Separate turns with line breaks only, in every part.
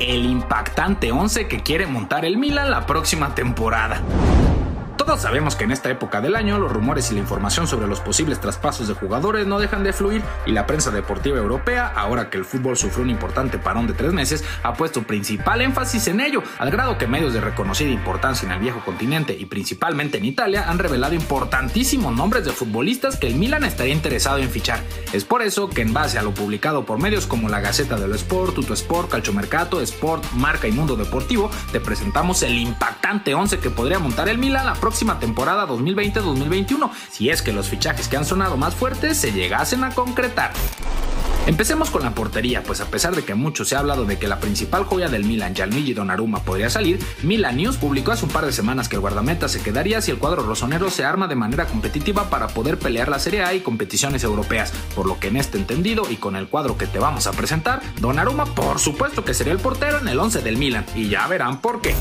El impactante 11 que quiere montar el Milan la próxima temporada. Todos sabemos que en esta época del año los rumores y la información sobre los posibles traspasos de jugadores no dejan de fluir y la prensa deportiva europea, ahora que el fútbol sufrió un importante parón de tres meses, ha puesto principal énfasis en ello, al grado que medios de reconocida importancia en el viejo continente y principalmente en Italia han revelado importantísimos nombres de futbolistas que el Milan estaría interesado en fichar. Es por eso que en base a lo publicado por medios como la Gaceta dello Sport, Tutto Sport, Calciomercato, Sport, Marca y Mundo Deportivo, te presentamos el impactante 11 que podría montar el Milan la próxima temporada 2020-2021, si es que los fichajes que han sonado más fuertes se llegasen a concretar. Empecemos con la portería, pues a pesar de que mucho se ha hablado de que la principal joya del Milan, Gianluigi Donnarumma, podría salir, Milan News publicó hace un par de semanas que el guardameta se quedaría si el cuadro rosonero se arma de manera competitiva para poder pelear la Serie A y competiciones europeas, por lo que en este entendido y con el cuadro que te vamos a presentar, Donnarumma por supuesto que sería el portero en el 11 del Milan, y ya verán por qué.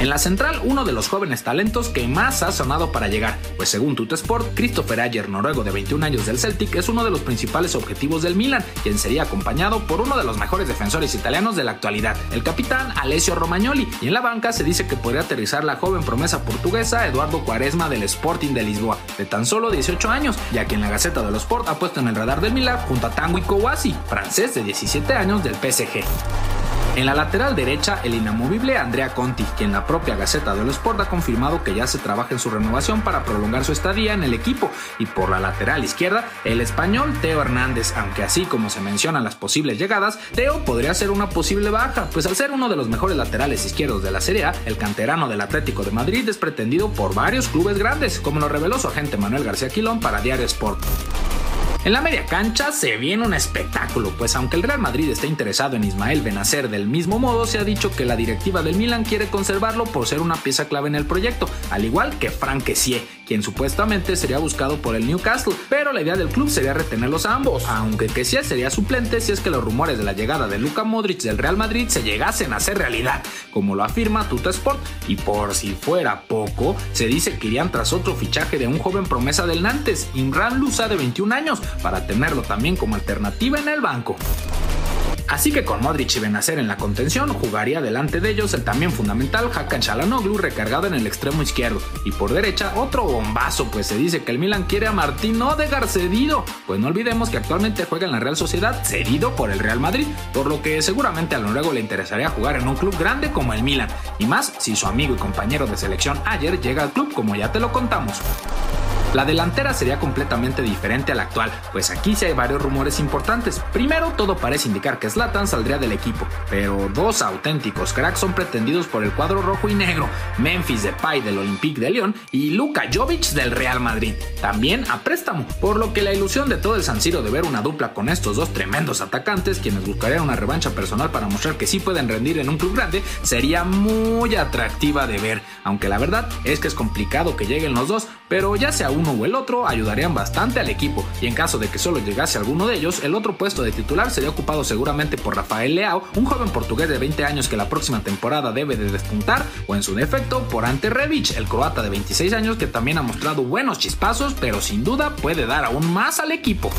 En la central, uno de los jóvenes talentos que más ha sonado para llegar, pues según Tutesport, Christopher Ayer, noruego de 21 años del Celtic, es uno de los principales objetivos del Milan, quien sería acompañado por uno de los mejores defensores italianos de la actualidad, el capitán Alessio Romagnoli, y en la banca se dice que podría aterrizar la joven promesa portuguesa Eduardo Cuaresma del Sporting de Lisboa, de tan solo 18 años, ya que en la Gaceta de los Sport ha puesto en el radar del Milan junto a Tanguy Kouassi, francés de 17 años del PSG. En la lateral derecha, el inamovible Andrea Conti, quien la propia Gaceta dello Sport ha confirmado que ya se trabaja en su renovación para prolongar su estadía en el equipo, y por la lateral izquierda, el español Teo Hernández, aunque así como se mencionan las posibles llegadas, Teo podría ser una posible baja, pues al ser uno de los mejores laterales izquierdos de la Serie A, el canterano del Atlético de Madrid es pretendido por varios clubes grandes, como lo reveló su agente Manuel García Quilón para Diario Sport. En la media cancha se viene un espectáculo, pues aunque el Real Madrid está interesado en Ismael Benacer del mismo modo, se ha dicho que la directiva del Milan quiere conservarlo por ser una pieza clave en el proyecto, al igual que Frank Kessie, quien supuestamente sería buscado por el Newcastle, pero la idea del club sería retenerlos a ambos, aunque Kessie sería suplente si es que los rumores de la llegada de Luka Modric del Real Madrid se llegasen a hacer realidad, como lo afirma Tutesport, y por si fuera poco, se dice que irían tras otro fichaje de un joven promesa del Nantes, Imran Lusa de 21 años, para tenerlo también como alternativa en el banco. Así que con Modric y Benacer en la contención, jugaría delante de ellos el también fundamental Hakan Çalhanoğlu recargado en el extremo izquierdo. Y por derecha, otro bombazo, pues se dice que el Milan quiere a Martín Odegaard cedido. Pues no olvidemos que actualmente juega en la Real Sociedad cedido por el Real Madrid, por lo que seguramente al noruego le interesaría jugar en un club grande como el Milan. Y más si su amigo y compañero de selección ayer llega al club como ya te lo contamos. La delantera sería completamente diferente a la actual, pues aquí sí hay varios rumores importantes. Primero, todo parece indicar que Zlatan saldría del equipo, pero dos auténticos cracks son pretendidos por el cuadro rojo y negro, Memphis Depay del Olympique de Lyon y Luka Jovic del Real Madrid, también a préstamo, por lo que la ilusión de todo el San Siro de ver una dupla con estos dos tremendos atacantes, quienes buscarían una revancha personal para mostrar que sí pueden rendir en un club grande, sería muy atractiva de ver, aunque la verdad es que es complicado que lleguen los dos, pero ya sea uno o el otro ayudarían bastante al equipo, y en caso de que solo llegase alguno de ellos, el otro puesto de titular sería ocupado seguramente por Rafael Leao, un joven portugués de 20 años que la próxima temporada debe de despuntar, o en su defecto por Ante Rebic, el croata de 26 años que también ha mostrado buenos chispazos, pero sin duda puede dar aún más al equipo.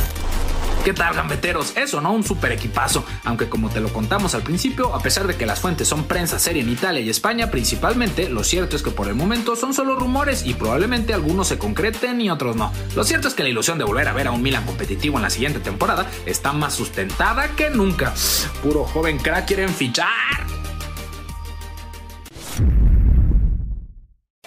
¿Qué tal, gambeteros? Eso, ¿no? Un super equipazo. Aunque como te lo contamos al principio, a pesar de que las fuentes son prensa seria en Italia y España principalmente, lo cierto es que por el momento son solo rumores y probablemente algunos se concreten y otros no. Lo cierto es que la ilusión de volver a ver a un Milan competitivo en la siguiente temporada está más sustentada que nunca. Puro joven crack quieren fichar.